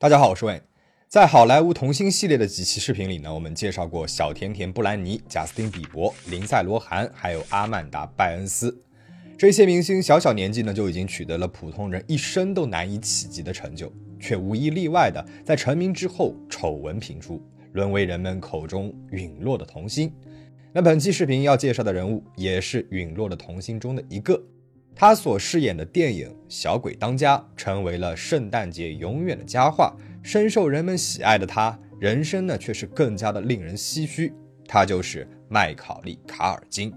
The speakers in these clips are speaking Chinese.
大家好，我是 Wayne。在好莱坞童星系列的几期视频里呢，我们介绍过小甜甜布兰妮、贾斯汀比伯、林赛罗韩，还有阿曼达拜恩斯这些明星，小小年纪呢就已经取得了普通人一生都难以企及的成就，却无一例外的在成名之后丑闻频出，沦为人们口中陨落的童星。那本期视频要介绍的人物也是陨落的童星中的一个。他所饰演的电影《小鬼当家》成为了圣诞节永远的佳话，深受人们喜爱的他，人生呢却是更加的令人唏嘘。他就是麦考利·卡尔金。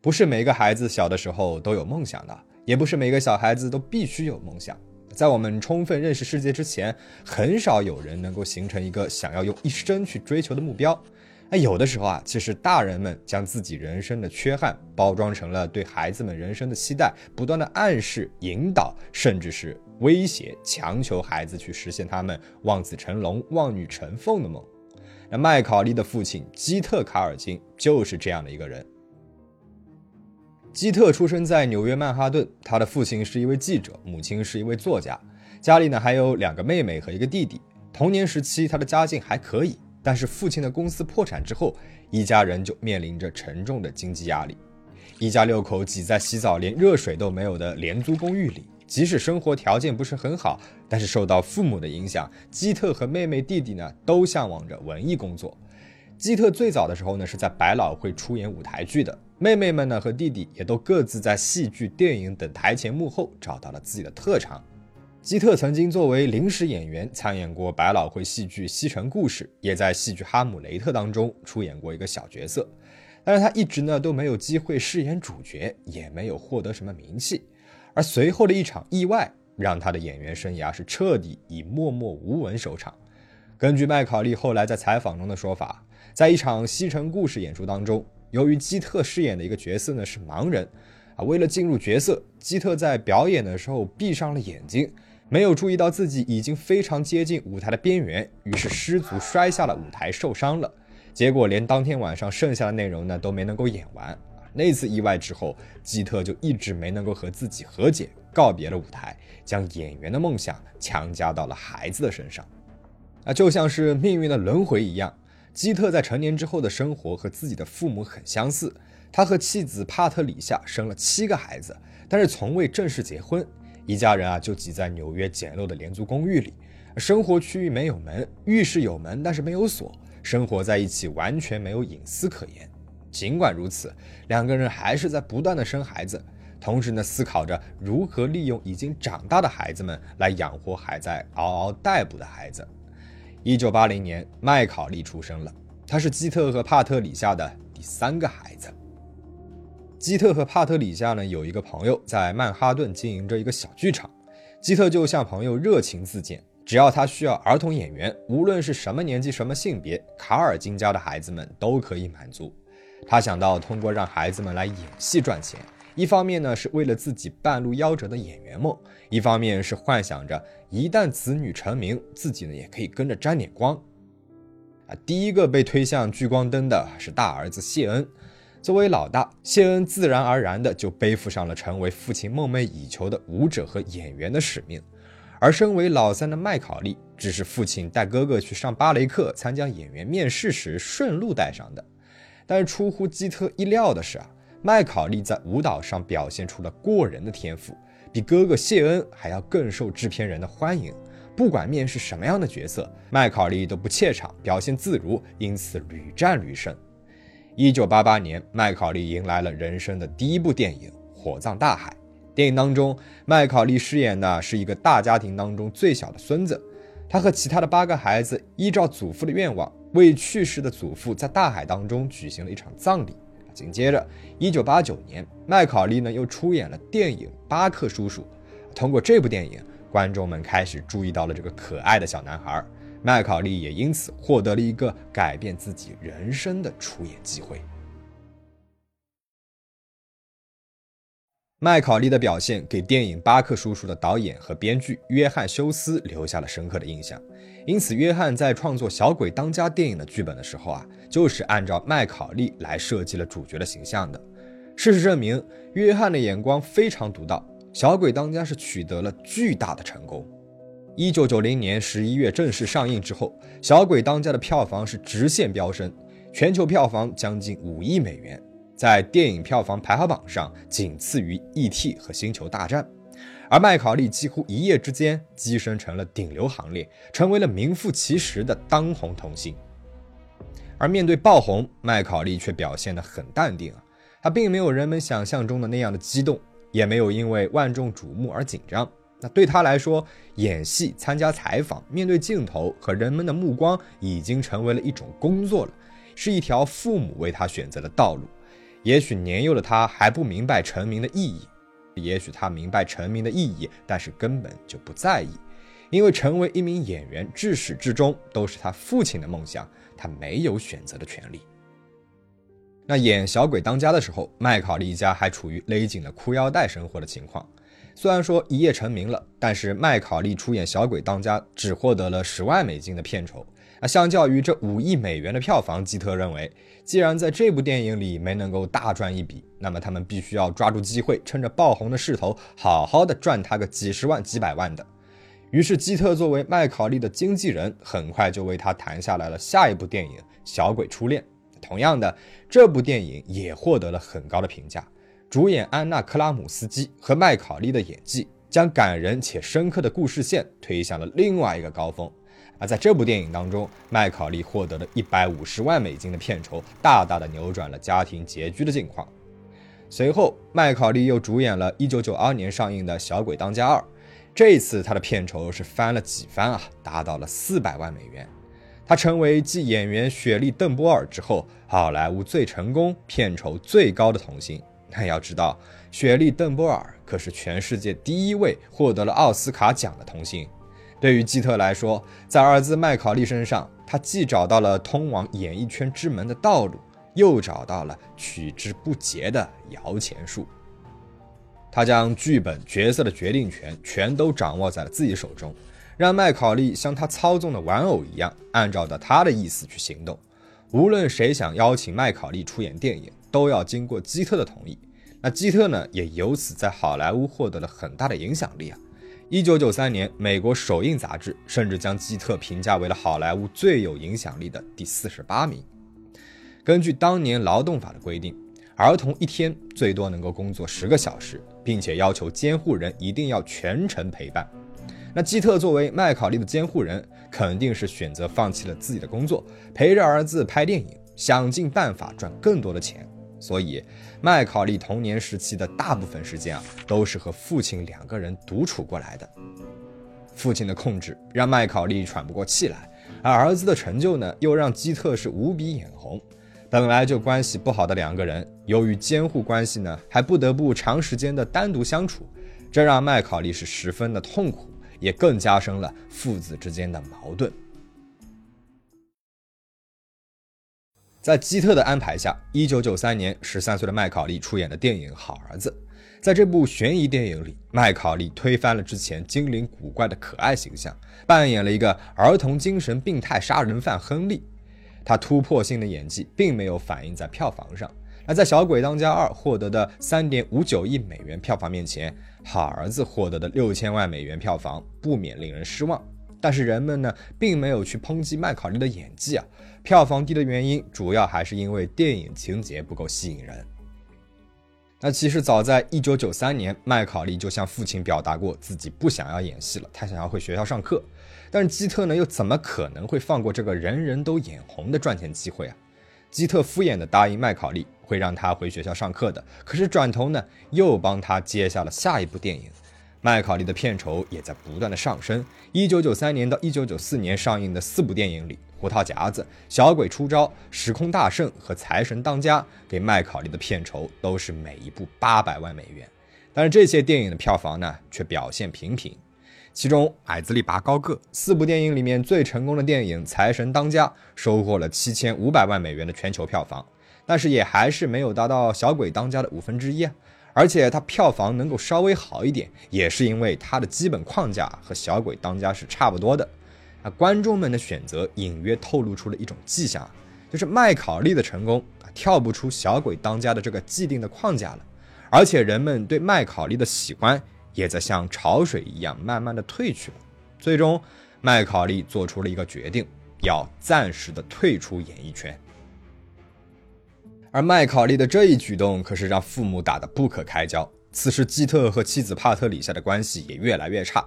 不是每个孩子小的时候都有梦想的，也不是每个小孩子都必须有梦想。在我们充分认识世界之前，很少有人能够形成一个想要用一生去追求的目标。那有的时候啊，其实大人们将自己人生的缺憾包装成了对孩子们人生的期待，不断的暗示、引导，甚至是威胁，强求孩子去实现他们望子成龙、望女成凤的梦。那麦考利的父亲基特·卡尔金就是这样的一个人。基特出生在纽约曼哈顿，他的父亲是一位记者，母亲是一位作家，家里呢还有两个妹妹和一个弟弟。童年时期，他的家境还可以。但是父亲的公司破产之后，一家人就面临着沉重的经济压力。一家六口挤在洗澡连热水都没有的廉租公寓里，即使生活条件不是很好，但是受到父母的影响，基特和妹妹弟弟呢都向往着文艺工作。基特最早的时候呢是在百老汇出演舞台剧的，妹妹们呢和弟弟也都各自在戏剧、电影等台前幕后找到了自己的特长。基特曾经作为临时演员参演过百老汇戏剧《西城故事》，也在戏剧《哈姆雷特》当中出演过一个小角色，但是他一直呢都没有机会饰演主角，也没有获得什么名气。而随后的一场意外，让他的演员生涯是彻底以默默无闻收场。根据麦考利后来在采访中的说法，在一场《西城故事》演出当中，由于基特饰演的一个角色呢是盲人，啊，为了进入角色，基特在表演的时候闭上了眼睛。没有注意到自己已经非常接近舞台的边缘，于是失足摔下了舞台，受伤了。结果连当天晚上剩下的内容呢都没能够演完。那次意外之后，基特就一直没能够和自己和解，告别了舞台，将演员的梦想强加到了孩子的身上。啊，就像是命运的轮回一样，基特在成年之后的生活和自己的父母很相似。他和妻子帕特里夏生了七个孩子，但是从未正式结婚。一家人啊，就挤在纽约简陋的廉租公寓里，生活区域没有门，浴室有门，但是没有锁，生活在一起完全没有隐私可言。尽管如此，两个人还是在不断的生孩子，同时呢，思考着如何利用已经长大的孩子们来养活还在嗷嗷待哺的孩子。一九八零年，麦考利出生了，他是基特和帕特里夏的第三个孩子。基特和帕特里夏呢有一个朋友在曼哈顿经营着一个小剧场，基特就向朋友热情自荐，只要他需要儿童演员，无论是什么年纪、什么性别，卡尔金家的孩子们都可以满足。他想到通过让孩子们来演戏赚钱，一方面呢是为了自己半路夭折的演员梦，一方面是幻想着一旦子女成名，自己呢也可以跟着沾点光。啊，第一个被推向聚光灯的是大儿子谢恩。作为老大，谢恩自然而然的就背负上了成为父亲梦寐以求的舞者和演员的使命，而身为老三的麦考利，只是父亲带哥哥去上芭蕾课、参加演员面试时顺路带上的。但出乎基特意料的是啊，麦考利在舞蹈上表现出了过人的天赋，比哥哥谢恩还要更受制片人的欢迎。不管面试什么样的角色，麦考利都不怯场，表现自如，因此屡战屡胜。一九八八年，麦考利迎来了人生的第一部电影《火葬大海》。电影当中，麦考利饰演的是一个大家庭当中最小的孙子。他和其他的八个孩子依照祖父的愿望，为去世的祖父在大海当中举行了一场葬礼。紧接着，一九八九年，麦考利呢又出演了电影《巴克叔叔》。通过这部电影，观众们开始注意到了这个可爱的小男孩。麦考利也因此获得了一个改变自己人生的出演机会。麦考利的表现给电影《巴克叔叔》的导演和编剧约翰·休斯留下了深刻的印象，因此约翰在创作《小鬼当家》电影的剧本的时候啊，就是按照麦考利来设计了主角的形象的。事实证明，约翰的眼光非常独到。小鬼当家是取得了巨大的成功。一九九零年十一月正式上映之后，小鬼当家的票房是直线飙升，全球票房将近五亿美元，在电影票房排行榜上仅次于《E.T.》和《星球大战》。而麦考利几乎一夜之间跻身成了顶流行列，成为了名副其实的当红童星。而面对爆红，麦考利却表现得很淡定啊，他并没有人们想象中的那样的激动，也没有因为万众瞩目而紧张。那对他来说，演戏、参加采访、面对镜头和人们的目光，已经成为了一种工作了，是一条父母为他选择的道路。也许年幼的他还不明白成名的意义。也许他明白成名的意义，但是根本就不在意，因为成为一名演员至始至终都是他父亲的梦想，他没有选择的权利。那演《小鬼当家》的时候，麦考利一家还处于勒紧了裤腰带生活的情况。虽然说一夜成名了，但是麦考利出演《小鬼当家》只获得了十万美金的片酬。那相较于这五亿美元的票房，基特认为，既然在这部电影里没能够大赚一笔，那么他们必须要抓住机会，趁着爆红的势头，好好的赚他个几十万、几百万的。于是，基特作为麦考利的经纪人，很快就为他谈下来了下一部电影《小鬼初恋》。同样的，这部电影也获得了很高的评价，主演安娜·克拉姆斯基和麦考利的演技，将感人且深刻的故事线推向了另外一个高峰。而在这部电影当中，麦考利获得了一百五十万美金的片酬，大大的扭转了家庭拮据的境况。随后，麦考利又主演了1992年上映的《小鬼当家2》，这一次他的片酬是翻了几番啊，达到了四百万美元。他成为继演员雪莉·邓波尔之后，好莱坞最成功、片酬最高的童星。那要知道，雪莉·邓波尔可是全世界第一位获得了奥斯卡奖的童星。对于基特来说，在儿子麦考利身上，他既找到了通往演艺圈之门的道路，又找到了取之不竭的摇钱树。他将剧本、角色的决定权全都掌握在了自己手中，让麦考利像他操纵的玩偶一样，按照着他的意思去行动。无论谁想邀请麦考利出演电影，都要经过基特的同意。那基特呢，也由此在好莱坞获得了很大的影响力啊。一九九三年，美国首映杂志甚至将基特评价为了好莱坞最有影响力的第四十八名。根据当年劳动法的规定，儿童一天最多能够工作十个小时，并且要求监护人一定要全程陪伴。那基特作为麦考利的监护人，肯定是选择放弃了自己的工作，陪着儿子拍电影，想尽办法赚更多的钱。所以，麦考利童年时期的大部分时间啊，都是和父亲两个人独处过来的。父亲的控制让麦考利喘不过气来，而儿子的成就呢，又让基特是无比眼红。本来就关系不好的两个人，由于监护关系呢，还不得不长时间的单独相处，这让麦考利是十分的痛苦，也更加深了父子之间的矛盾。在基特的安排下，一九九三年，十三岁的麦考利出演的电影《好儿子》。在这部悬疑电影里，麦考利推翻了之前精灵古怪的可爱形象，扮演了一个儿童精神病态杀人犯亨利。他突破性的演技并没有反映在票房上。那在《小鬼当家二》获得的三点五九亿美元票房面前，《好儿子》获得的六千万美元票房不免令人失望。但是人们呢，并没有去抨击麦考利的演技啊。票房低的原因，主要还是因为电影情节不够吸引人。那其实早在一九九三年，麦考利就向父亲表达过自己不想要演戏了，他想要回学校上课。但是基特呢，又怎么可能会放过这个人人都眼红的赚钱机会啊？基特敷衍的答应麦考利会让他回学校上课的，可是转头呢，又帮他接下了下一部电影。麦考利的片酬也在不断的上升。一九九三年到一九九四年上映的四部电影里，《胡桃夹子》《小鬼出招》《时空大圣》和《财神当家》给麦考利的片酬都是每一部八百万美元。但是这些电影的票房呢，却表现平平。其中，《矮子里拔高个》四部电影里面最成功的电影《财神当家》收获了七千五百万美元的全球票房，但是也还是没有达到《小鬼当家》的五分之一。而且它票房能够稍微好一点，也是因为它的基本框架和《小鬼当家》是差不多的。啊，观众们的选择隐约透露出了一种迹象，就是麦考利的成功啊跳不出《小鬼当家》的这个既定的框架了。而且人们对麦考利的喜欢也在像潮水一样慢慢的退去了。最终，麦考利做出了一个决定，要暂时的退出演艺圈。而麦考利的这一举动可是让父母打得不可开交。此时，基特和妻子帕特里夏的关系也越来越差。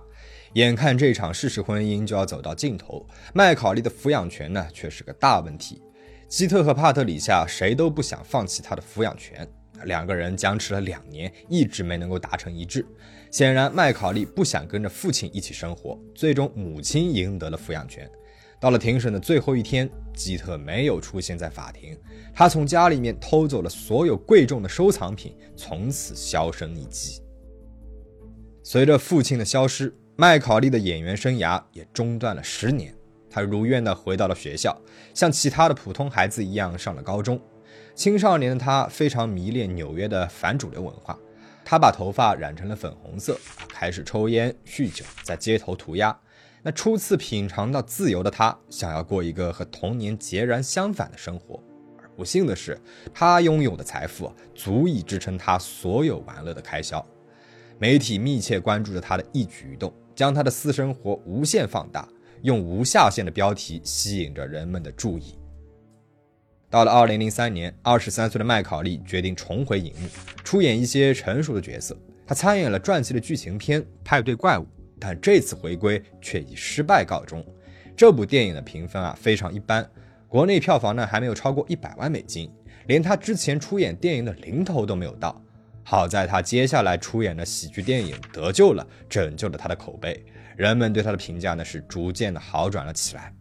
眼看这场事实婚姻就要走到尽头，麦考利的抚养权呢却是个大问题。基特和帕特里夏谁都不想放弃他的抚养权，两个人僵持了两年，一直没能够达成一致。显然，麦考利不想跟着父亲一起生活，最终母亲赢得了抚养权。到了庭审的最后一天，基特没有出现在法庭，他从家里面偷走了所有贵重的收藏品，从此销声匿迹。随着父亲的消失，麦考利的演员生涯也中断了十年。他如愿的回到了学校，像其他的普通孩子一样上了高中。青少年的他非常迷恋纽约的反主流文化，他把头发染成了粉红色，开始抽烟酗酒，在街头涂鸦。那初次品尝到自由的他，想要过一个和童年截然相反的生活，而不幸的是，他拥有的财富足以支撑他所有玩乐的开销。媒体密切关注着他的一举一动，将他的私生活无限放大，用无下限的标题吸引着人们的注意。到了2003年，23岁的麦考利决定重回荧幕，出演一些成熟的角色。他参演了传记的剧情片《派对怪物》。但这次回归却以失败告终。这部电影的评分啊非常一般，国内票房呢还没有超过一百万美金，连他之前出演电影的零头都没有到。好在他接下来出演的喜剧电影得救了，拯救了他的口碑，人们对他的评价呢是逐渐的好转了起来。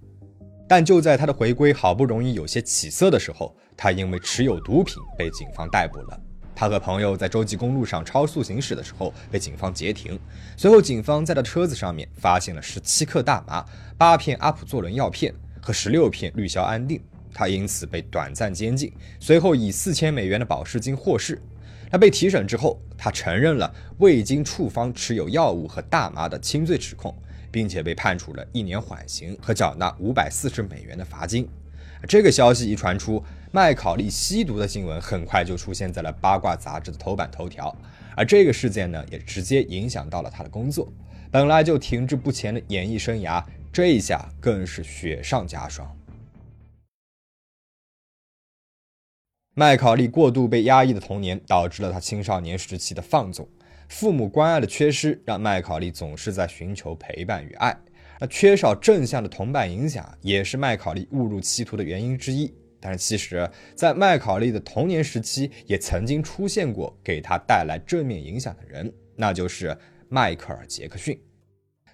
但就在他的回归好不容易有些起色的时候，他因为持有毒品被警方逮捕了。他和朋友在洲际公路上超速行驶的时候被警方截停，随后警方在他车子上面发现了十七克大麻、八片阿普唑仑药片和十六片氯硝安定，他因此被短暂监禁，随后以四千美元的保释金获释。他被提审之后，他承认了未经处方持有药物和大麻的轻罪指控，并且被判处了一年缓刑和缴纳五百四十美元的罚金。这个消息一传出。麦考利吸毒的新闻很快就出现在了八卦杂志的头版头条，而这个事件呢，也直接影响到了他的工作。本来就停滞不前的演艺生涯，这一下更是雪上加霜。麦考利过度被压抑的童年，导致了他青少年时期的放纵，父母关爱的缺失，让麦考利总是在寻求陪伴与爱。而缺少正向的同伴影响，也是麦考利误入歧途的原因之一。但是，其实，在麦考利的童年时期，也曾经出现过给他带来正面影响的人，那就是迈克尔·杰克逊。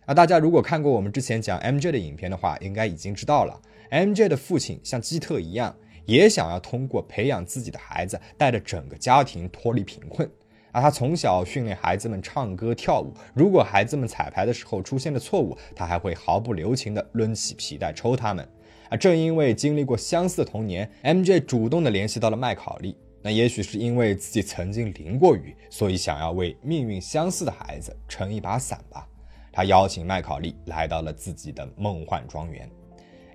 那大家如果看过我们之前讲 MJ 的影片的话，应该已经知道了，MJ 的父亲像基特一样，也想要通过培养自己的孩子，带着整个家庭脱离贫困。而他从小训练孩子们唱歌跳舞，如果孩子们彩排的时候出现了错误，他还会毫不留情地抡起皮带抽他们。正因为经历过相似的童年，MJ 主动的联系到了麦考利。那也许是因为自己曾经淋过雨，所以想要为命运相似的孩子撑一把伞吧。他邀请麦考利来到了自己的梦幻庄园。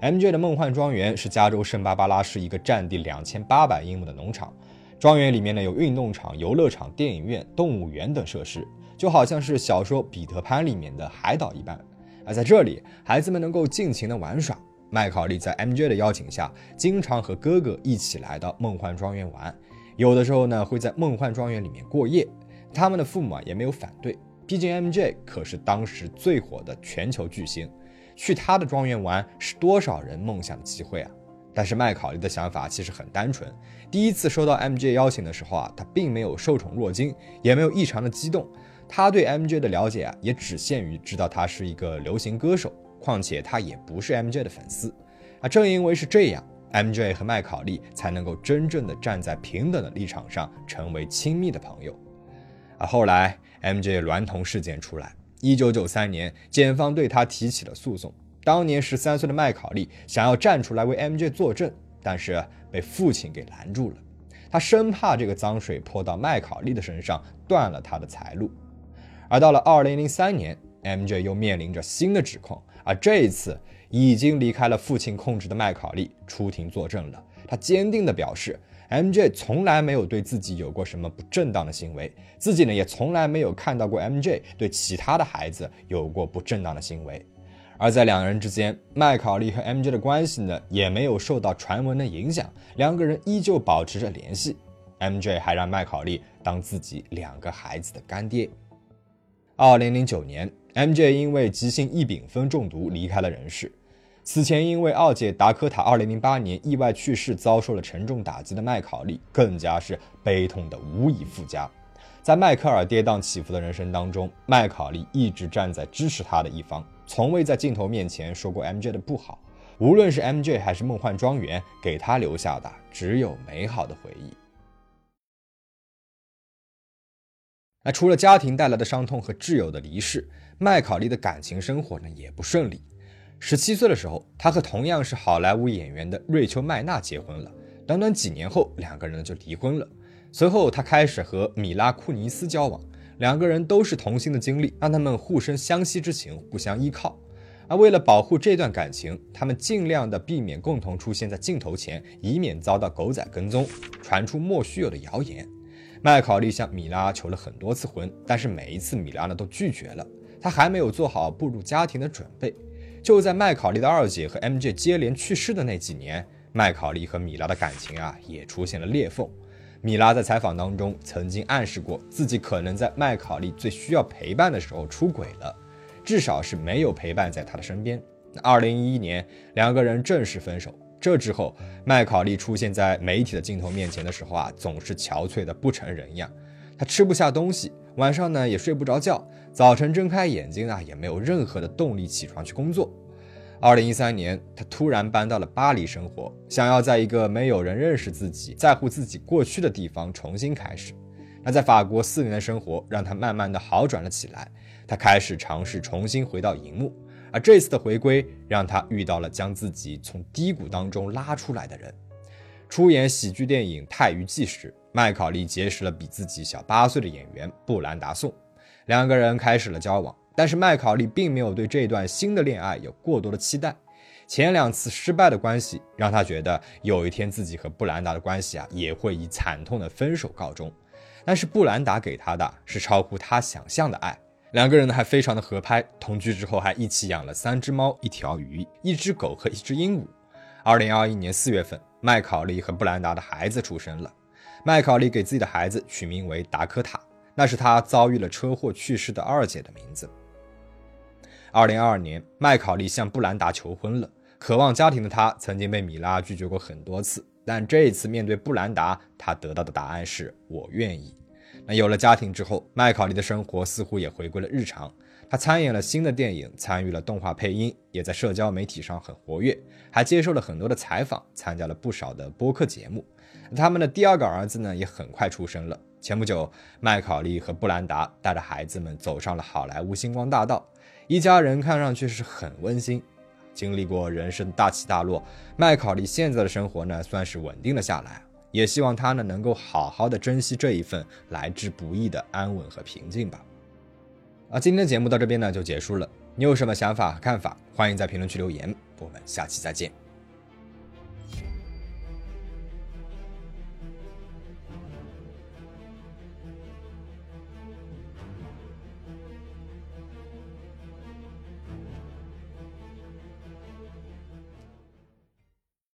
MJ 的梦幻庄园是加州圣巴巴拉市一个占地两千八百英亩的农场。庄园里面呢有运动场、游乐场、电影院、动物园等设施，就好像是小说《彼得潘》里面的海岛一般。而在这里，孩子们能够尽情的玩耍。麦考利在 MJ 的邀请下，经常和哥哥一起来到梦幻庄园玩，有的时候呢会在梦幻庄园里面过夜。他们的父母啊也没有反对，毕竟 MJ 可是当时最火的全球巨星，去他的庄园玩是多少人梦想的机会啊！但是麦考利的想法其实很单纯，第一次收到 MJ 邀请的时候啊，他并没有受宠若惊，也没有异常的激动。他对 MJ 的了解啊，也只限于知道他是一个流行歌手。况且他也不是 MJ 的粉丝，啊，正因为是这样，MJ 和麦考利才能够真正的站在平等的立场上，成为亲密的朋友。而后来，MJ 娈童事件出来，一九九三年，检方对他提起了诉讼。当年十三岁的麦考利想要站出来为 MJ 作证，但是被父亲给拦住了。他生怕这个脏水泼到麦考利的身上，断了他的财路。而到了二零零三年，MJ 又面临着新的指控。而这一次，已经离开了父亲控制的麦考利出庭作证了。他坚定地表示 MJ 从来没有对自己有过什么不正当的行为，自己呢也从来没有看到过 MJ 对其他的孩子有过不正当的行为。而在两人之间，麦考利和 MJ 的关系呢也没有受到传闻的影响，两个人依旧保持着联系。MJ 还让麦考利当自己两个孩子的干爹。二零零九年，MJ 因为急性异丙酚中毒离开了人世。此前因为二姐达科塔2008年意外去世遭受了沉重打击的麦考利，更加是悲痛的无以复加。在迈克尔跌宕起伏的人生当中，麦考利一直站在支持他的一方，从未在镜头面前说过 MJ 的不好。无论是 MJ 还是梦幻庄园，给他留下的只有美好的回忆。那除了家庭带来的伤痛和挚友的离世，麦考利的感情生活呢也不顺利。十七岁的时候，他和同样是好莱坞演员的瑞秋·麦娜结婚了。短短几年后，两个人就离婚了。随后，他开始和米拉·库尼斯交往，两个人都是童星的经历，让他们互生相惜之情，互相依靠。而为了保护这段感情，他们尽量的避免共同出现在镜头前，以免遭到狗仔跟踪，传出莫须有的谣言。麦考利向米拉求了很多次婚，但是每一次米拉呢都拒绝了，他还没有做好步入家庭的准备。就在麦考利的二姐和 MJ 接连去世的那几年，麦考利和米拉的感情啊也出现了裂缝。米拉在采访当中曾经暗示过自己可能在麦考利最需要陪伴的时候出轨了，至少是没有陪伴在他的身边。二零一一年，两个人正式分手。这之后，麦考利出现在媒体的镜头面前的时候啊，总是憔悴的不成人样。他吃不下东西，晚上呢也睡不着觉。早晨睁开眼睛啊，也没有任何的动力起床去工作。二零一三年，他突然搬到了巴黎生活，想要在一个没有人认识自己、在乎自己过去的地方重新开始。那在法国四年的生活让他慢慢的好转了起来，他开始尝试重新回到荧幕。而这次的回归让他遇到了将自己从低谷当中拉出来的人。出演喜剧电影《泰鱼记》时，麦考利结识了比自己小八岁的演员布兰达·宋。两个人开始了交往，但是麦考利并没有对这段新的恋爱有过多的期待。前两次失败的关系让他觉得有一天自己和布兰达的关系啊也会以惨痛的分手告终。但是布兰达给他的是超乎他想象的爱，两个人呢还非常的合拍，同居之后还一起养了三只猫、一条鱼、一只狗和一只鹦鹉。二零二一年四月份，麦考利和布兰达的孩子出生了，麦考利给自己的孩子取名为达科塔。那是他遭遇了车祸去世的二姐的名字。二零二二年，麦考利向布兰达求婚了。渴望家庭的他，曾经被米拉拒绝过很多次，但这一次面对布兰达，他得到的答案是我愿意。那有了家庭之后，麦考利的生活似乎也回归了日常。他参演了新的电影，参与了动画配音，也在社交媒体上很活跃，还接受了很多的采访，参加了不少的播客节目。他们的第二个儿子呢，也很快出生了。前不久，麦考利和布兰达带着孩子们走上了好莱坞星光大道，一家人看上去是很温馨。经历过人生大起大落，麦考利现在的生活呢，算是稳定了下来。也希望他呢，能够好好的珍惜这一份来之不易的安稳和平静吧。啊，今天的节目到这边呢就结束了。你有什么想法和看法？欢迎在评论区留言。我们下期再见。